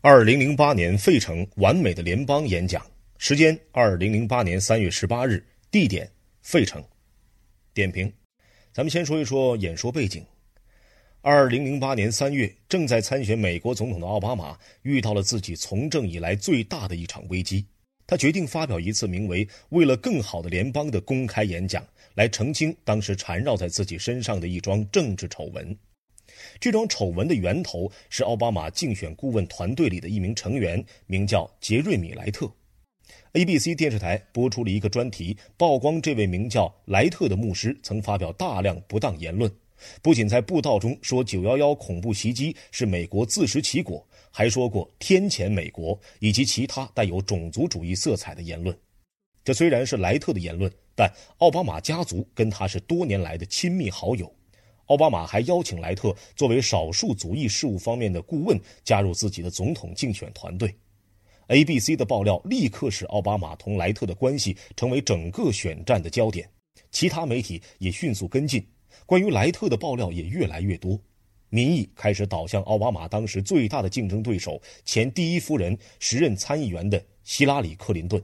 二零零八年费城完美的联邦演讲时间：二零零八年三月十八日，地点：费城。点评：咱们先说一说演说背景。二零零八年三月，正在参选美国总统的奥巴马遇到了自己从政以来最大的一场危机，他决定发表一次名为“为了更好的联邦”的公开演讲，来澄清当时缠绕在自己身上的一桩政治丑闻。这桩丑闻的源头是奥巴马竞选顾问团队里的一名成员，名叫杰瑞米·莱特。ABC 电视台播出了一个专题，曝光这位名叫莱特的牧师曾发表大量不当言论，不仅在布道中说911恐怖袭击是美国自食其果，还说过天谴美国以及其他带有种族主义色彩的言论。这虽然是莱特的言论，但奥巴马家族跟他是多年来的亲密好友。奥巴马还邀请莱特作为少数族裔事务方面的顾问加入自己的总统竞选团队。ABC 的爆料立刻使奥巴马同莱特的关系成为整个选战的焦点，其他媒体也迅速跟进，关于莱特的爆料也越来越多，民意开始倒向奥巴马当时最大的竞争对手前第一夫人、时任参议员的希拉里·克林顿。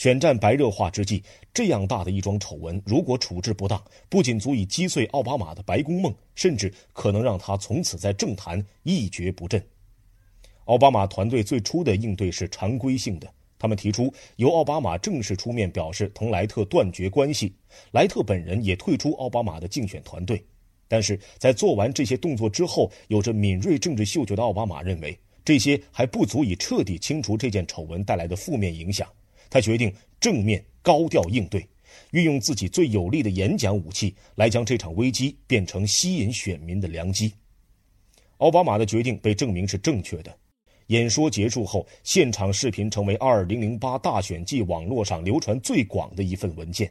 选战白热化之际，这样大的一桩丑闻，如果处置不当，不仅足以击碎奥巴马的白宫梦，甚至可能让他从此在政坛一蹶不振。奥巴马团队最初的应对是常规性的，他们提出由奥巴马正式出面表示同莱特断绝关系，莱特本人也退出奥巴马的竞选团队。但是在做完这些动作之后，有着敏锐政治嗅觉的奥巴马认为，这些还不足以彻底清除这件丑闻带来的负面影响。他决定正面高调应对，运用自己最有力的演讲武器来将这场危机变成吸引选民的良机。奥巴马的决定被证明是正确的。演说结束后，现场视频成为2008大选季网络上流传最广的一份文件。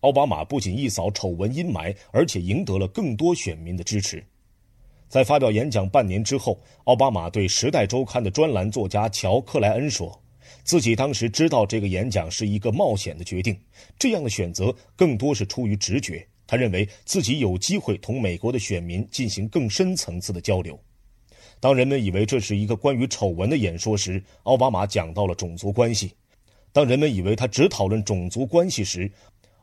奥巴马不仅一扫丑闻阴霾，而且赢得了更多选民的支持。在发表演讲半年之后，奥巴马对《时代周刊》的专栏作家乔·克莱恩说。自己当时知道这个演讲是一个冒险的决定，这样的选择更多是出于直觉。他认为自己有机会同美国的选民进行更深层次的交流。当人们以为这是一个关于丑闻的演说时，奥巴马讲到了种族关系；当人们以为他只讨论种族关系时，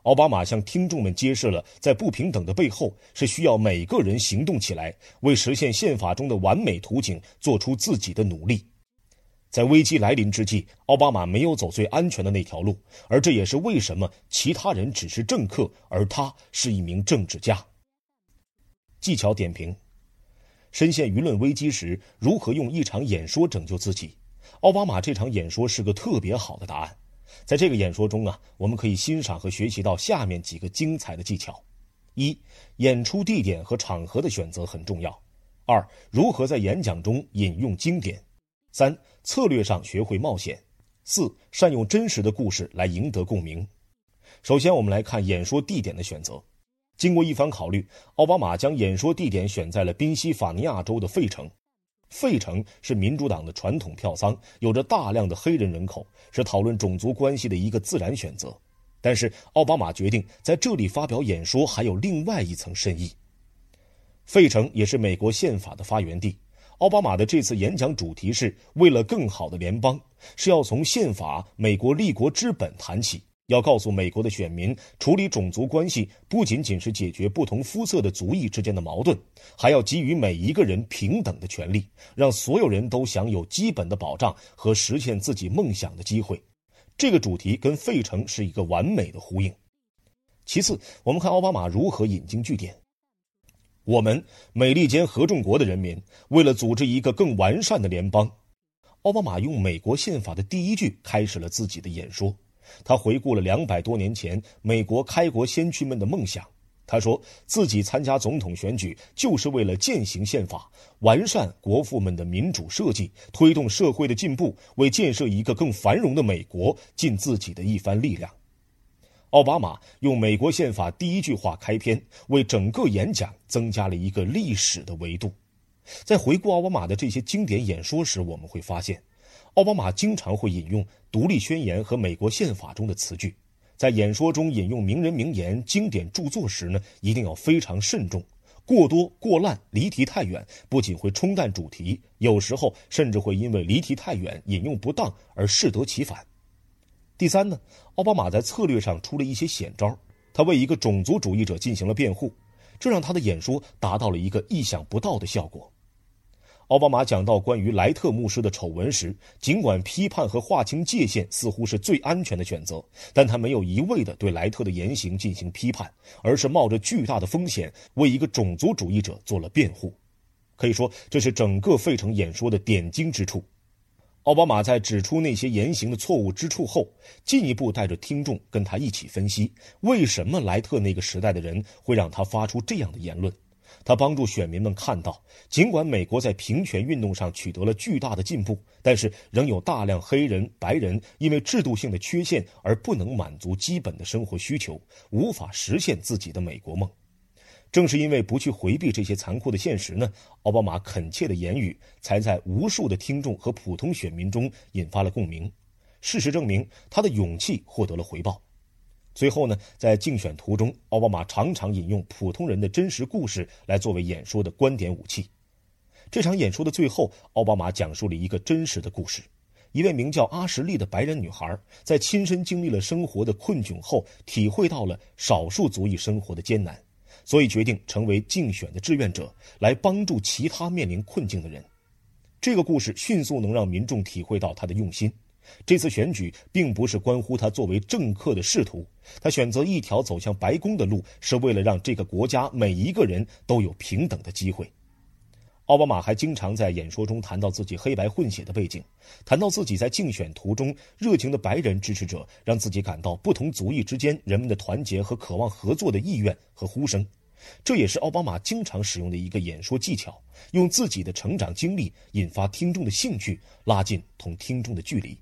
奥巴马向听众们揭示了在不平等的背后是需要每个人行动起来，为实现宪法中的完美图景做出自己的努力。在危机来临之际，奥巴马没有走最安全的那条路，而这也是为什么其他人只是政客，而他是一名政治家。技巧点评：深陷舆论危机时，如何用一场演说拯救自己？奥巴马这场演说是个特别好的答案。在这个演说中啊，我们可以欣赏和学习到下面几个精彩的技巧：一、演出地点和场合的选择很重要；二、如何在演讲中引用经典。三、策略上学会冒险；四、善用真实的故事来赢得共鸣。首先，我们来看演说地点的选择。经过一番考虑，奥巴马将演说地点选在了宾夕法尼亚州的费城。费城是民主党的传统票仓，有着大量的黑人人口，是讨论种族关系的一个自然选择。但是，奥巴马决定在这里发表演说，还有另外一层深意。费城也是美国宪法的发源地。奥巴马的这次演讲主题是为了更好的联邦，是要从宪法、美国立国之本谈起，要告诉美国的选民，处理种族关系不仅仅是解决不同肤色的族裔之间的矛盾，还要给予每一个人平等的权利，让所有人都享有基本的保障和实现自己梦想的机会。这个主题跟费城是一个完美的呼应。其次，我们看奥巴马如何引经据典。我们美利坚合众国的人民为了组织一个更完善的联邦，奥巴马用美国宪法的第一句开始了自己的演说。他回顾了两百多年前美国开国先驱们的梦想。他说自己参加总统选举就是为了践行宪法，完善国父们的民主设计，推动社会的进步，为建设一个更繁荣的美国尽自己的一番力量。奥巴马用美国宪法第一句话开篇，为整个演讲增加了一个历史的维度。在回顾奥巴马的这些经典演说时，我们会发现，奥巴马经常会引用《独立宣言》和美国宪法中的词句。在演说中引用名人名言、经典著作时呢，一定要非常慎重，过多、过滥、离题太远，不仅会冲淡主题，有时候甚至会因为离题太远、引用不当而适得其反。第三呢，奥巴马在策略上出了一些险招，他为一个种族主义者进行了辩护，这让他的演说达到了一个意想不到的效果。奥巴马讲到关于莱特牧师的丑闻时，尽管批判和划清界限似乎是最安全的选择，但他没有一味地对莱特的言行进行批判，而是冒着巨大的风险为一个种族主义者做了辩护。可以说，这是整个费城演说的点睛之处。奥巴马在指出那些言行的错误之处后，进一步带着听众跟他一起分析，为什么莱特那个时代的人会让他发出这样的言论。他帮助选民们看到，尽管美国在平权运动上取得了巨大的进步，但是仍有大量黑人、白人因为制度性的缺陷而不能满足基本的生活需求，无法实现自己的美国梦。正是因为不去回避这些残酷的现实呢，奥巴马恳切的言语才在无数的听众和普通选民中引发了共鸣。事实证明，他的勇气获得了回报。最后呢，在竞选途中，奥巴马常常引用普通人的真实故事来作为演说的观点武器。这场演说的最后，奥巴马讲述了一个真实的故事：一位名叫阿什利的白人女孩，在亲身经历了生活的困窘后，体会到了少数族裔生活的艰难，所以决定成为竞选的志愿者，来帮助其他面临困境的人。这个故事迅速能让民众体会到他的用心。这次选举并不是关乎他作为政客的仕途，他选择一条走向白宫的路，是为了让这个国家每一个人都有平等的机会。奥巴马还经常在演说中谈到自己黑白混血的背景，谈到自己在竞选途中热情的白人支持者让自己感到不同族裔之间人们的团结和渴望合作的意愿和呼声。这也是奥巴马经常使用的一个演说技巧，用自己的成长经历引发听众的兴趣，拉近同听众的距离。